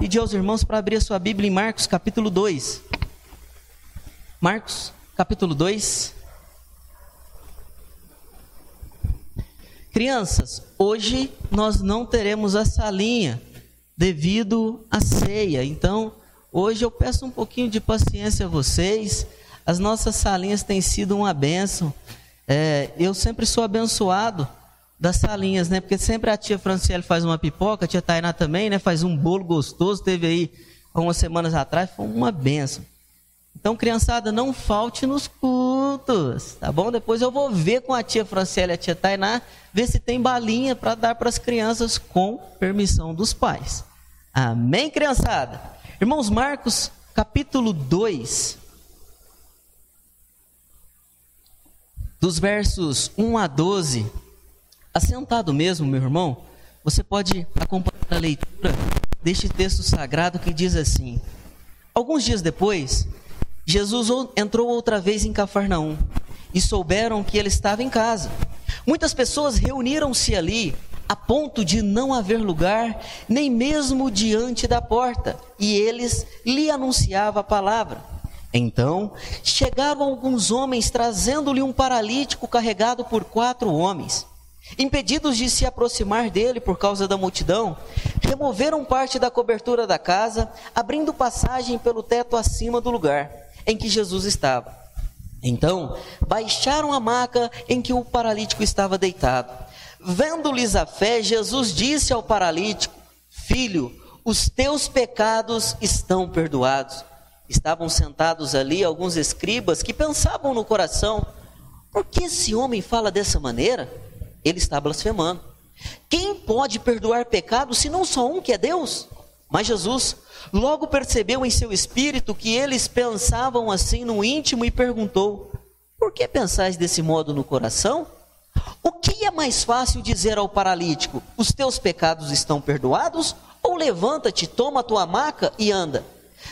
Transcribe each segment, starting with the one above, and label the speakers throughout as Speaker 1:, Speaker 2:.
Speaker 1: pedir aos irmãos para abrir a sua Bíblia em Marcos capítulo 2. Marcos capítulo 2. Crianças, hoje nós não teremos a salinha devido à ceia. Então, hoje eu peço um pouquinho de paciência a vocês. As nossas salinhas têm sido uma bênção. É, eu sempre sou abençoado das salinhas, né? Porque sempre a tia Franciele faz uma pipoca, a tia Tainá também, né? Faz um bolo gostoso. Teve aí há umas semanas atrás, foi uma benção. Então, criançada, não falte nos cultos, tá bom? Depois eu vou ver com a tia Franciele e a tia Tainá, ver se tem balinha para dar para as crianças com permissão dos pais. Amém, criançada? Irmãos, Marcos, capítulo 2, dos versos 1 a 12. Assentado mesmo, meu irmão, você pode acompanhar a leitura deste texto sagrado que diz assim: Alguns dias depois, Jesus entrou outra vez em Cafarnaum e souberam que ele estava em casa. Muitas pessoas reuniram-se ali a ponto de não haver lugar, nem mesmo diante da porta, e eles lhe anunciavam a palavra. Então chegaram alguns homens trazendo-lhe um paralítico carregado por quatro homens. Impedidos de se aproximar dele por causa da multidão, removeram parte da cobertura da casa, abrindo passagem pelo teto acima do lugar em que Jesus estava. Então, baixaram a maca em que o paralítico estava deitado. Vendo-lhes a fé, Jesus disse ao paralítico: Filho, os teus pecados estão perdoados. Estavam sentados ali alguns escribas que pensavam no coração: Por que esse homem fala dessa maneira? Ele está blasfemando. Quem pode perdoar pecados se não só um que é Deus? Mas Jesus logo percebeu em seu espírito que eles pensavam assim no íntimo e perguntou: Por que pensais desse modo no coração? O que é mais fácil dizer ao paralítico: Os teus pecados estão perdoados? Ou levanta-te, toma a tua maca e anda?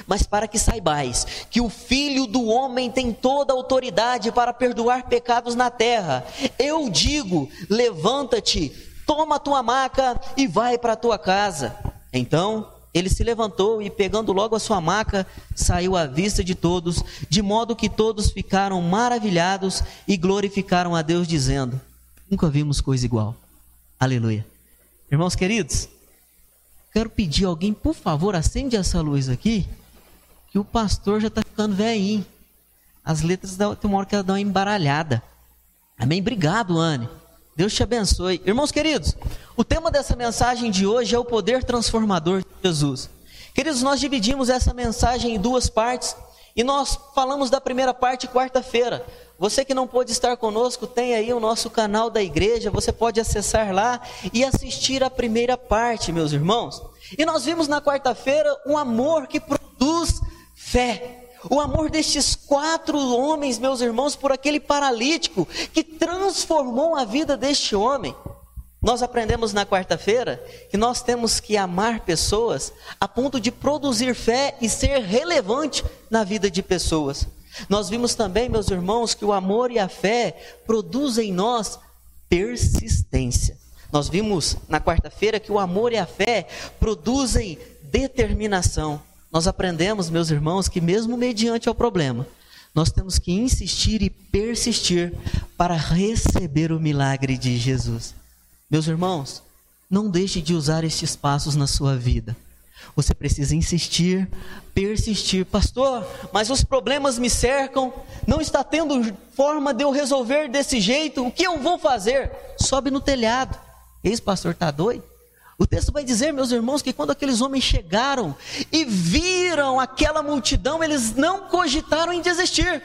Speaker 1: Mas para que saibais que o Filho do Homem tem toda a autoridade para perdoar pecados na terra, eu digo: levanta-te, toma a tua maca e vai para a tua casa. Então ele se levantou e, pegando logo a sua maca, saiu à vista de todos, de modo que todos ficaram maravilhados e glorificaram a Deus, dizendo: Nunca vimos coisa igual. Aleluia. Irmãos queridos, quero pedir alguém, por favor, acende essa luz aqui, que o pastor já está ficando velhinho. As letras tem uma hora que ela dá uma embaralhada. Amém? Obrigado, Anne. Deus te abençoe. Irmãos queridos, o tema dessa mensagem de hoje é o poder transformador de Jesus. Queridos, nós dividimos essa mensagem em duas partes e nós falamos da primeira parte quarta-feira. Você que não pôde estar conosco, tem aí o nosso canal da igreja, você pode acessar lá e assistir a primeira parte, meus irmãos. E nós vimos na quarta-feira um amor que produz fé. O amor destes quatro homens, meus irmãos, por aquele paralítico que transformou a vida deste homem. Nós aprendemos na quarta-feira que nós temos que amar pessoas a ponto de produzir fé e ser relevante na vida de pessoas. Nós vimos também, meus irmãos, que o amor e a fé produzem em nós persistência. Nós vimos na quarta-feira que o amor e a fé produzem determinação nós aprendemos, meus irmãos, que mesmo mediante o problema, nós temos que insistir e persistir para receber o milagre de Jesus. Meus irmãos, não deixe de usar estes passos na sua vida. Você precisa insistir, persistir. Pastor, mas os problemas me cercam, não está tendo forma de eu resolver desse jeito, o que eu vou fazer? Sobe no telhado. Esse pastor está doido? O texto vai dizer, meus irmãos, que quando aqueles homens chegaram e viram aquela multidão, eles não cogitaram em desistir.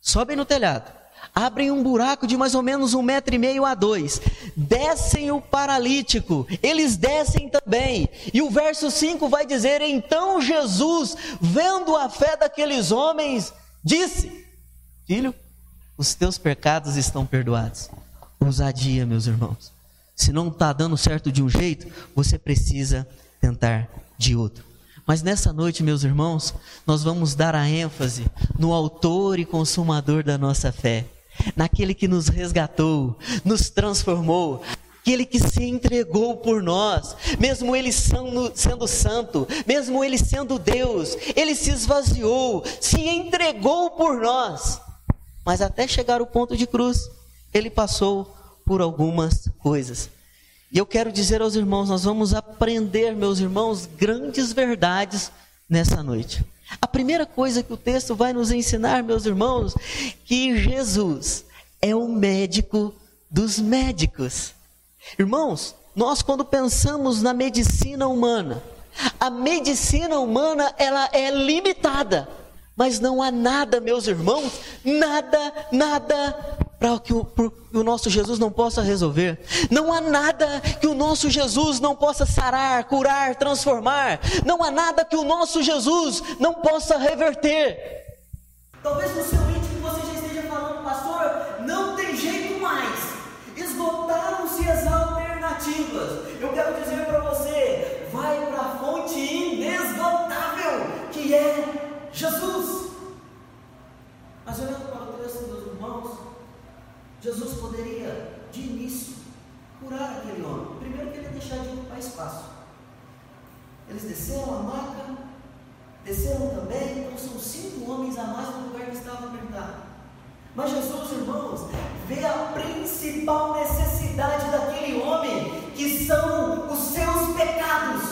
Speaker 1: Sobem no telhado, abrem um buraco de mais ou menos um metro e meio a dois, descem o paralítico, eles descem também. E o verso 5 vai dizer: Então Jesus, vendo a fé daqueles homens, disse: Filho, os teus pecados estão perdoados. Ousadia, meus irmãos. Se não está dando certo de um jeito, você precisa tentar de outro. Mas nessa noite, meus irmãos, nós vamos dar a ênfase no autor e consumador da nossa fé, naquele que nos resgatou, nos transformou, aquele que se entregou por nós, mesmo ele sendo santo, mesmo ele sendo Deus, ele se esvaziou, se entregou por nós, mas até chegar ao ponto de cruz, ele passou por algumas coisas. E eu quero dizer aos irmãos, nós vamos aprender, meus irmãos, grandes verdades nessa noite. A primeira coisa que o texto vai nos ensinar, meus irmãos, que Jesus é o médico dos médicos. Irmãos, nós quando pensamos na medicina humana, a medicina humana ela é limitada, mas não há nada, meus irmãos, nada, nada para que o, o nosso Jesus não possa resolver. Não há nada que o nosso Jesus não possa sarar, curar, transformar. Não há nada que o nosso Jesus não possa reverter.
Speaker 2: Talvez no seu íntimo você já esteja falando, pastor, não tem jeito mais. Esgotaram-se as alternativas. Eu quero dizer para você, vai para a fonte inesgotável que é Jesus. Mas olhando para o texto dos irmãos, Jesus poderia, de início, curar aquele homem. Primeiro que ele ia deixar de ocupar espaço. Eles desceram a maca, desceram também, então são cinco homens a mais no lugar que estava apertado. Mas Jesus, irmãos, vê a principal necessidade daquele homem, que são os seus pecados.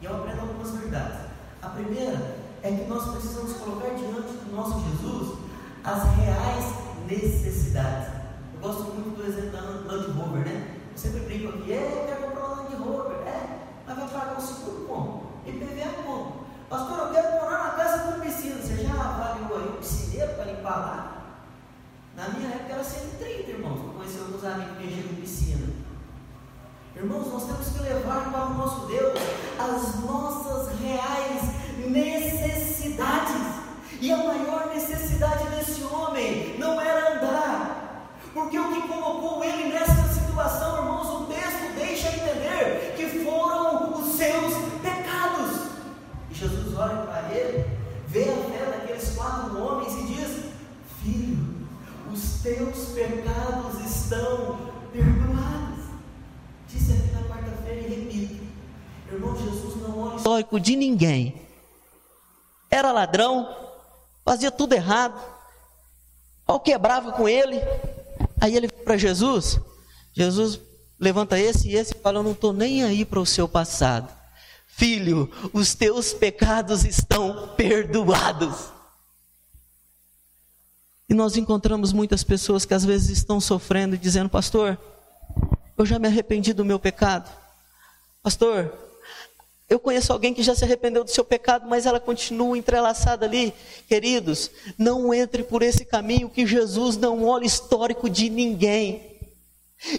Speaker 2: E eu aprendo algumas verdades. A primeira é que nós precisamos colocar diante do nosso Jesus as reais necessidades. Eu gosto muito do exemplo da Land Rover, né? Eu sempre brinco aqui, é, eu quero comprar uma Land Rover, é, mas vai pagar o seguro como? IPVA como? Pastor, eu quero morar na casa com piscina. Você já avaliou aí o piscineiro para limpar lá? Na minha época era 130, irmãos. Eu conheci alguns amigos que com piscina. Irmãos, nós temos que levar para o nosso Deus as nossas reais necessidades. E a maior necessidade desse homem não era andar, porque o que colocou ele nessa situação, irmãos, o texto deixa entender que foram os seus pecados. E Jesus olha para ele, vê a fé daqueles quatro homens e diz: Filho, os teus pecados estão perdoados. Disse aqui na quarta-feira e repito: Irmão, Jesus não olha
Speaker 1: histórico de ninguém. Era ladrão, fazia tudo errado. O quebrava com ele. Aí ele para Jesus. Jesus levanta esse e esse e fala: Eu não estou nem aí para o seu passado. Filho, os teus pecados estão perdoados. E nós encontramos muitas pessoas que às vezes estão sofrendo e dizendo: Pastor, eu já me arrependi do meu pecado. Pastor, eu conheço alguém que já se arrependeu do seu pecado, mas ela continua entrelaçada ali. Queridos, não entre por esse caminho que Jesus não olha histórico de ninguém.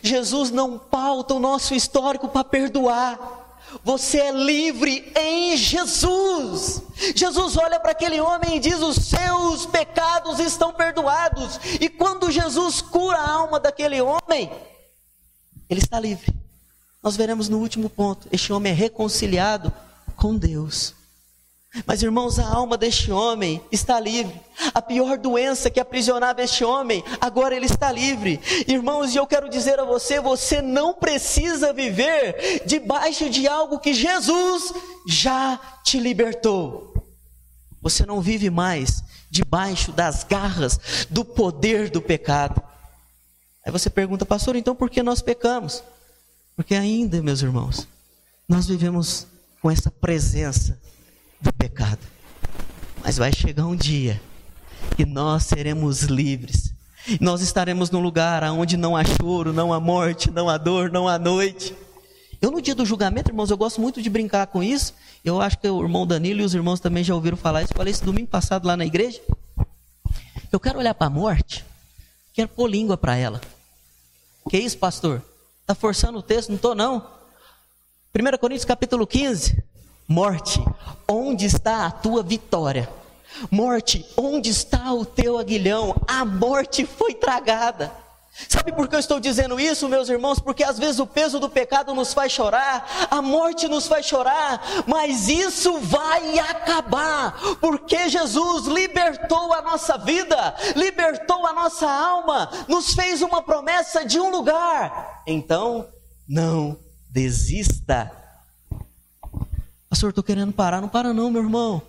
Speaker 1: Jesus não pauta o nosso histórico para perdoar. Você é livre em Jesus. Jesus olha para aquele homem e diz: Os seus pecados estão perdoados. E quando Jesus cura a alma daquele homem, ele está livre nós veremos no último ponto: este homem é reconciliado com Deus. Mas irmãos, a alma deste homem está livre. A pior doença que aprisionava este homem, agora ele está livre. Irmãos, e eu quero dizer a você: você não precisa viver debaixo de algo que Jesus já te libertou. Você não vive mais debaixo das garras do poder do pecado. Aí você pergunta, pastor, então por que nós pecamos? Porque ainda, meus irmãos, nós vivemos com essa presença do pecado. Mas vai chegar um dia que nós seremos livres. Nós estaremos num lugar onde não há choro, não há morte, não há dor, não há noite. Eu no dia do julgamento, irmãos, eu gosto muito de brincar com isso. Eu acho que o irmão Danilo e os irmãos também já ouviram falar isso. Eu falei isso domingo passado lá na igreja. Eu quero olhar para a morte, quero pôr língua para ela. Que isso, pastor? Está forçando o texto? Não estou, não. 1 Coríntios capítulo 15. Morte, onde está a tua vitória? Morte, onde está o teu aguilhão? A morte foi tragada. Sabe por que eu estou dizendo isso, meus irmãos? Porque às vezes o peso do pecado nos faz chorar, a morte nos faz chorar, mas isso vai acabar, porque Jesus libertou a nossa vida, libertou a nossa alma, nos fez uma promessa de um lugar. Então, não desista. Pastor, estou querendo parar. Não para não, meu irmão.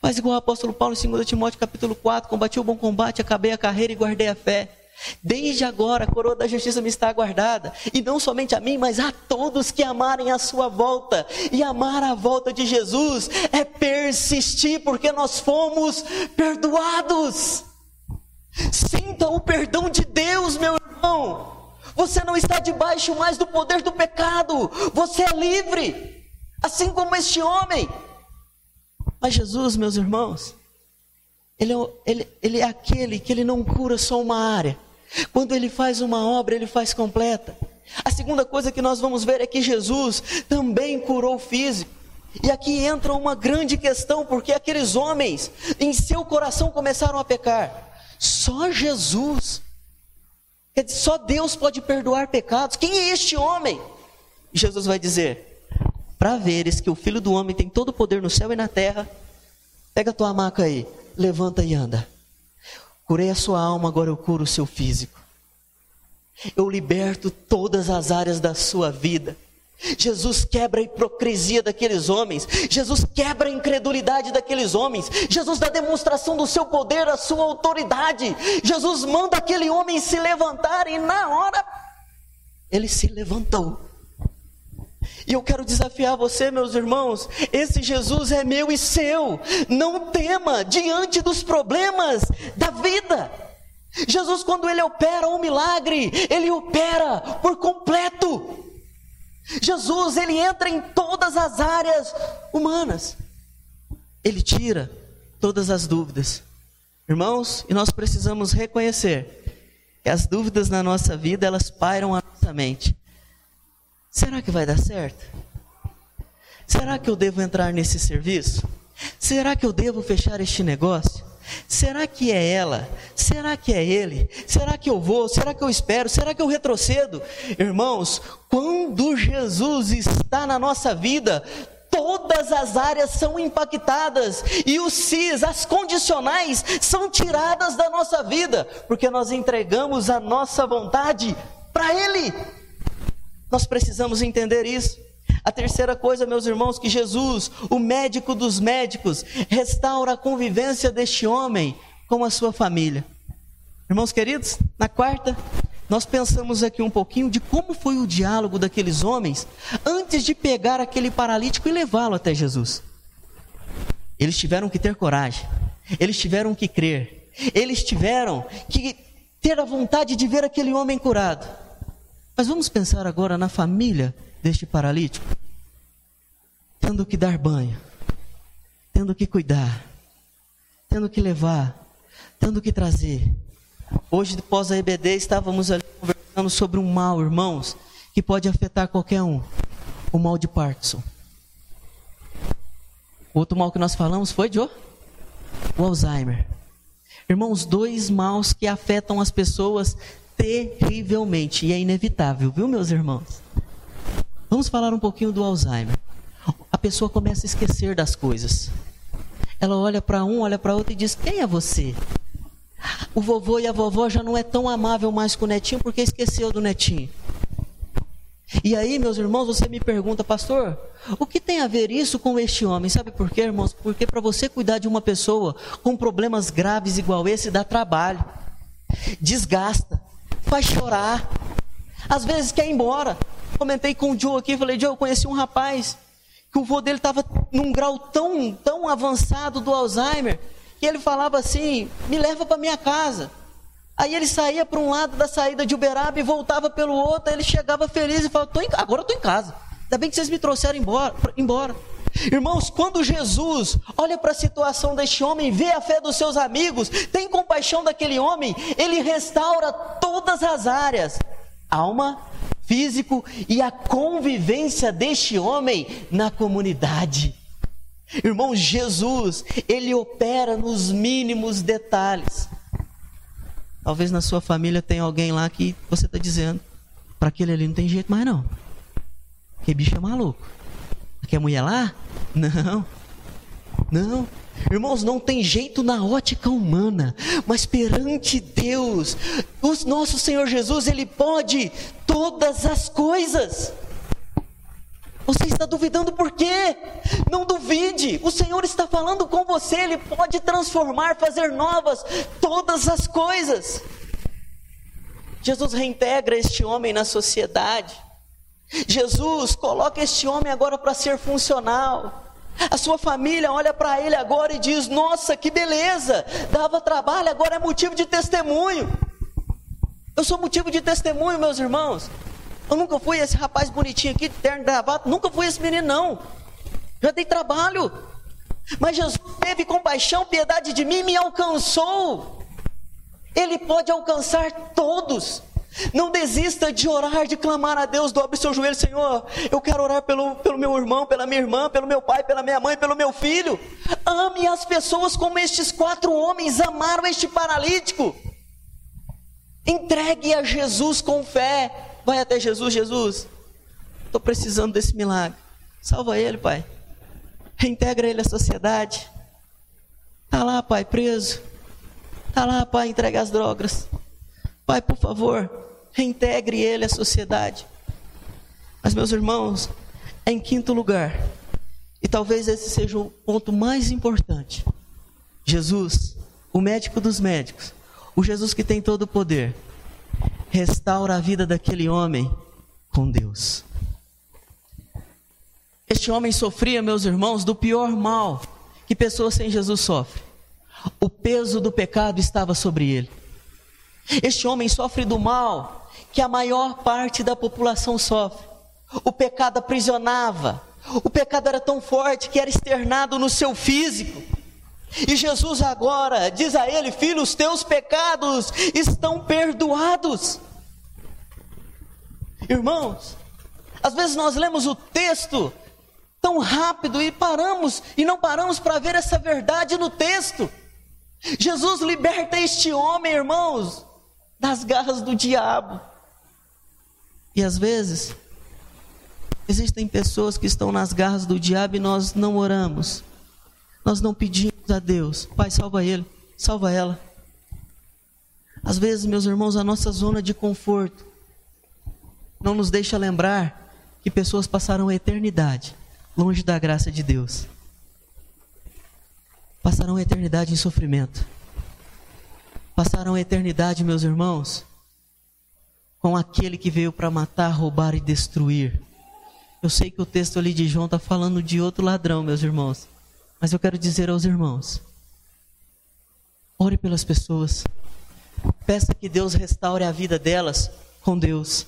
Speaker 1: Faz igual o apóstolo Paulo em 2 Timóteo capítulo 4, combati o bom combate, acabei a carreira e guardei a fé. Desde agora a coroa da justiça me está guardada, e não somente a mim, mas a todos que amarem a sua volta. E amar a volta de Jesus é persistir, porque nós fomos perdoados. Sinta o perdão de Deus, meu irmão. Você não está debaixo mais do poder do pecado, você é livre, assim como este homem. Mas Jesus, meus irmãos, ele é, ele, ele é aquele que ele não cura só uma área, quando ele faz uma obra, ele faz completa. A segunda coisa que nós vamos ver é que Jesus também curou o físico. E aqui entra uma grande questão, porque aqueles homens em seu coração começaram a pecar. Só Jesus, só Deus pode perdoar pecados. Quem é este homem? Jesus vai dizer: Para veres que o filho do homem tem todo o poder no céu e na terra, pega tua maca aí, levanta e anda. Curei a sua alma, agora eu curo o seu físico. Eu liberto todas as áreas da sua vida. Jesus quebra a hipocrisia daqueles homens, Jesus quebra a incredulidade daqueles homens, Jesus dá demonstração do seu poder, a sua autoridade. Jesus manda aquele homem se levantar e na hora ele se levantou. E eu quero desafiar você, meus irmãos, esse Jesus é meu e seu. Não tema diante dos problemas da vida. Jesus, quando ele opera um milagre, ele opera por completo. Jesus, ele entra em todas as áreas humanas. Ele tira todas as dúvidas. Irmãos, e nós precisamos reconhecer que as dúvidas na nossa vida, elas pairam a nossa mente. Será que vai dar certo? Será que eu devo entrar nesse serviço? Será que eu devo fechar este negócio? Será que é ela? Será que é ele? Será que eu vou? Será que eu espero? Será que eu retrocedo? Irmãos, quando Jesus está na nossa vida, todas as áreas são impactadas e os cis, as condicionais, são tiradas da nossa vida, porque nós entregamos a nossa vontade para Ele. Nós precisamos entender isso. A terceira coisa, meus irmãos, que Jesus, o médico dos médicos, restaura a convivência deste homem com a sua família. Irmãos queridos, na quarta, nós pensamos aqui um pouquinho de como foi o diálogo daqueles homens antes de pegar aquele paralítico e levá-lo até Jesus. Eles tiveram que ter coragem, eles tiveram que crer, eles tiveram que ter a vontade de ver aquele homem curado. Mas vamos pensar agora na família deste paralítico, tendo que dar banho, tendo que cuidar, tendo que levar, tendo que trazer. Hoje, após a EBD, estávamos ali conversando sobre um mal, irmãos, que pode afetar qualquer um: o mal de Parkinson. O outro mal que nós falamos foi, Joe? O Alzheimer. Irmãos, dois maus que afetam as pessoas terrivelmente e é inevitável, viu, meus irmãos? Vamos falar um pouquinho do Alzheimer. A pessoa começa a esquecer das coisas. Ela olha para um, olha para outro e diz: Quem é você? O vovô e a vovó já não é tão amável mais com o netinho porque esqueceu do netinho. E aí, meus irmãos, você me pergunta, pastor, o que tem a ver isso com este homem? Sabe por quê, irmãos? Porque para você cuidar de uma pessoa com problemas graves igual esse, dá trabalho, desgasta faz chorar. Às vezes quer ir embora. Comentei com o Joe aqui, falei, Joe, eu conheci um rapaz que o vô dele estava num grau tão, tão avançado do Alzheimer, que ele falava assim, me leva para minha casa. Aí ele saía para um lado da saída de Uberaba e voltava pelo outro, aí ele chegava feliz e falava, agora eu estou em casa. Ainda bem que vocês me trouxeram embora. embora. Irmãos, quando Jesus olha para a situação deste homem, vê a fé dos seus amigos, tem compaixão daquele homem, ele restaura todas as áreas: alma, físico e a convivência deste homem na comunidade. Irmãos, Jesus, ele opera nos mínimos detalhes. Talvez na sua família tenha alguém lá que você está dizendo, para aquele ali não tem jeito mais não. Que bicho é maluco. Quer mulher lá? Não. Não. Irmãos, não tem jeito na ótica humana, mas perante Deus, o nosso Senhor Jesus, Ele pode todas as coisas. Você está duvidando por quê? Não duvide, o Senhor está falando com você, Ele pode transformar, fazer novas todas as coisas. Jesus reintegra este homem na sociedade. Jesus coloca este homem agora para ser funcional. A sua família olha para ele agora e diz: Nossa, que beleza! Dava trabalho, agora é motivo de testemunho. Eu sou motivo de testemunho, meus irmãos. Eu nunca fui esse rapaz bonitinho aqui, terno gravado, nunca fui esse menino, não. Já dei trabalho. Mas Jesus teve compaixão, piedade de mim me alcançou. Ele pode alcançar todos. Não desista de orar, de clamar a Deus, dobre seu joelho, Senhor. Eu quero orar pelo, pelo meu irmão, pela minha irmã, pelo meu pai, pela minha mãe, pelo meu filho. Ame as pessoas como estes quatro homens amaram este paralítico. Entregue a Jesus com fé. Vai até Jesus, Jesus. Estou precisando desse milagre. Salva ele, Pai. Reintegra ele à sociedade. Está lá, Pai, preso. Está lá, Pai, entrega as drogas. Pai, por favor, reintegre ele à sociedade. Mas, meus irmãos, em quinto lugar, e talvez esse seja o ponto mais importante: Jesus, o médico dos médicos, o Jesus que tem todo o poder, restaura a vida daquele homem com Deus. Este homem sofria, meus irmãos, do pior mal que pessoas sem Jesus sofrem. O peso do pecado estava sobre ele. Este homem sofre do mal que a maior parte da população sofre. O pecado aprisionava. O pecado era tão forte que era externado no seu físico. E Jesus agora diz a ele: Filho, os teus pecados estão perdoados. Irmãos, às vezes nós lemos o texto tão rápido e paramos e não paramos para ver essa verdade no texto. Jesus liberta este homem, irmãos, das garras do diabo. E às vezes, existem pessoas que estão nas garras do diabo e nós não oramos. Nós não pedimos a Deus, Pai, salva ele, salva ela. Às vezes, meus irmãos, a nossa zona de conforto não nos deixa lembrar que pessoas passaram a eternidade longe da graça de Deus. Passarão a eternidade em sofrimento passarão a eternidade, meus irmãos, com aquele que veio para matar, roubar e destruir. Eu sei que o texto ali de João está falando de outro ladrão, meus irmãos, mas eu quero dizer aos irmãos: ore pelas pessoas, peça que Deus restaure a vida delas com Deus.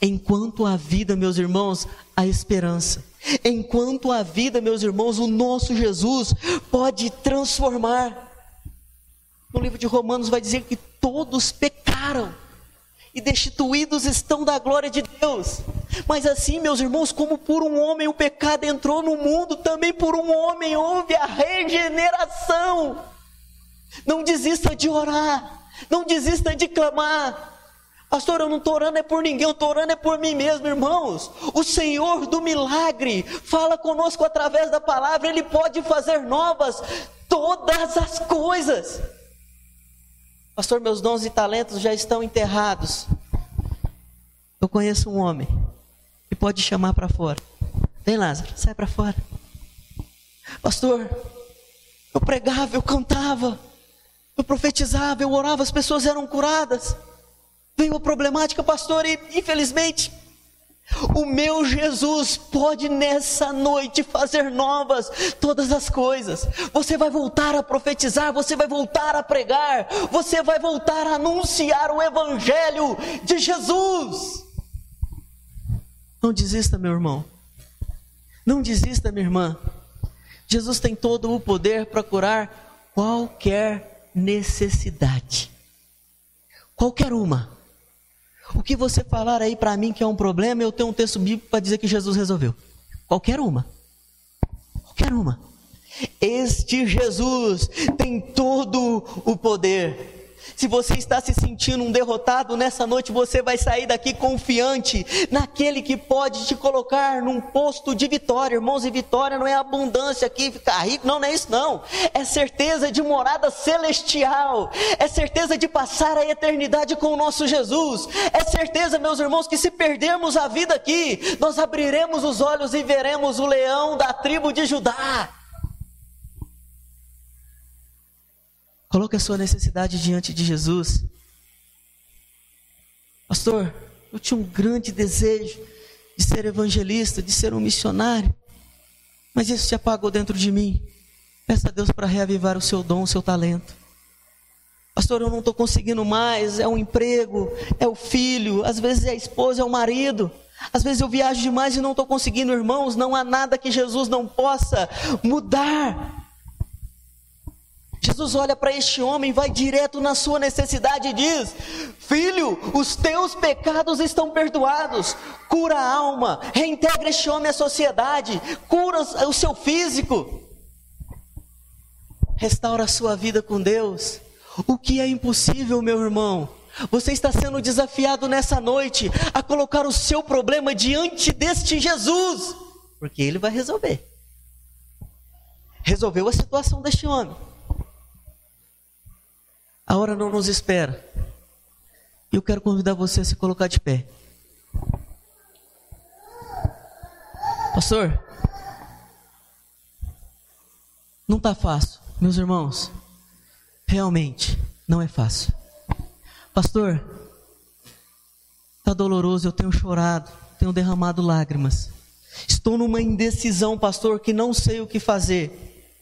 Speaker 1: Enquanto a vida, meus irmãos, a esperança. Enquanto a vida, meus irmãos, o nosso Jesus pode transformar no livro de Romanos vai dizer que todos pecaram e destituídos estão da glória de Deus. Mas assim, meus irmãos, como por um homem o pecado entrou no mundo, também por um homem houve a regeneração. Não desista de orar, não desista de clamar. Pastor, eu não estou orando é por ninguém, eu estou orando é por mim mesmo, irmãos. O Senhor do milagre fala conosco através da palavra, Ele pode fazer novas todas as coisas. Pastor, meus dons e talentos já estão enterrados. Eu conheço um homem que pode chamar para fora. Vem, Lázaro, sai para fora. Pastor, eu pregava, eu cantava, eu profetizava, eu orava, as pessoas eram curadas. Veio a problemática, pastor, e infelizmente o meu Jesus pode nessa noite fazer novas todas as coisas. Você vai voltar a profetizar, você vai voltar a pregar, você vai voltar a anunciar o Evangelho de Jesus. Não desista, meu irmão. Não desista, minha irmã. Jesus tem todo o poder para curar qualquer necessidade. Qualquer uma. O que você falar aí para mim que é um problema, eu tenho um texto bíblico para dizer que Jesus resolveu. Qualquer uma. Qualquer uma. Este Jesus tem todo o poder. Se você está se sentindo um derrotado nessa noite, você vai sair daqui confiante naquele que pode te colocar num posto de vitória. Irmãos, e vitória não é abundância aqui, ficar rico, não, não é isso não. É certeza de morada celestial. É certeza de passar a eternidade com o nosso Jesus. É certeza, meus irmãos, que se perdermos a vida aqui, nós abriremos os olhos e veremos o leão da tribo de Judá. Coloque a sua necessidade diante de Jesus. Pastor, eu tinha um grande desejo de ser evangelista, de ser um missionário, mas isso se apagou dentro de mim. Peça a Deus para reavivar o seu dom, o seu talento. Pastor, eu não estou conseguindo mais, é o um emprego, é o filho, às vezes é a esposa, é o marido. Às vezes eu viajo demais e não estou conseguindo, irmãos, não há nada que Jesus não possa mudar. Jesus olha para este homem, vai direto na sua necessidade e diz: Filho, os teus pecados estão perdoados. Cura a alma, reintegra este homem à sociedade, cura o seu físico, restaura a sua vida com Deus. O que é impossível, meu irmão? Você está sendo desafiado nessa noite a colocar o seu problema diante deste Jesus, porque ele vai resolver. Resolveu a situação deste homem. A hora não nos espera. Eu quero convidar você a se colocar de pé. Pastor, não está fácil, meus irmãos. Realmente não é fácil. Pastor, está doloroso, eu tenho chorado, tenho derramado lágrimas. Estou numa indecisão, pastor, que não sei o que fazer.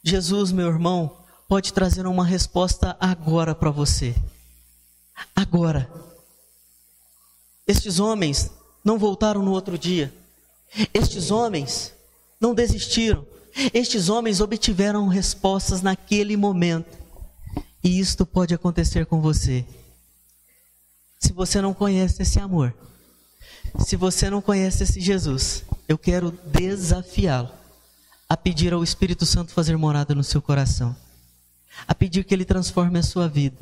Speaker 1: Jesus, meu irmão, pode trazer uma resposta agora para você. Agora. Estes homens não voltaram no outro dia. Estes homens não desistiram. Estes homens obtiveram respostas naquele momento. E isto pode acontecer com você. Se você não conhece esse amor, se você não conhece esse Jesus, eu quero desafiá-lo a pedir ao Espírito Santo fazer morada no seu coração a pedir que Ele transforme a sua vida.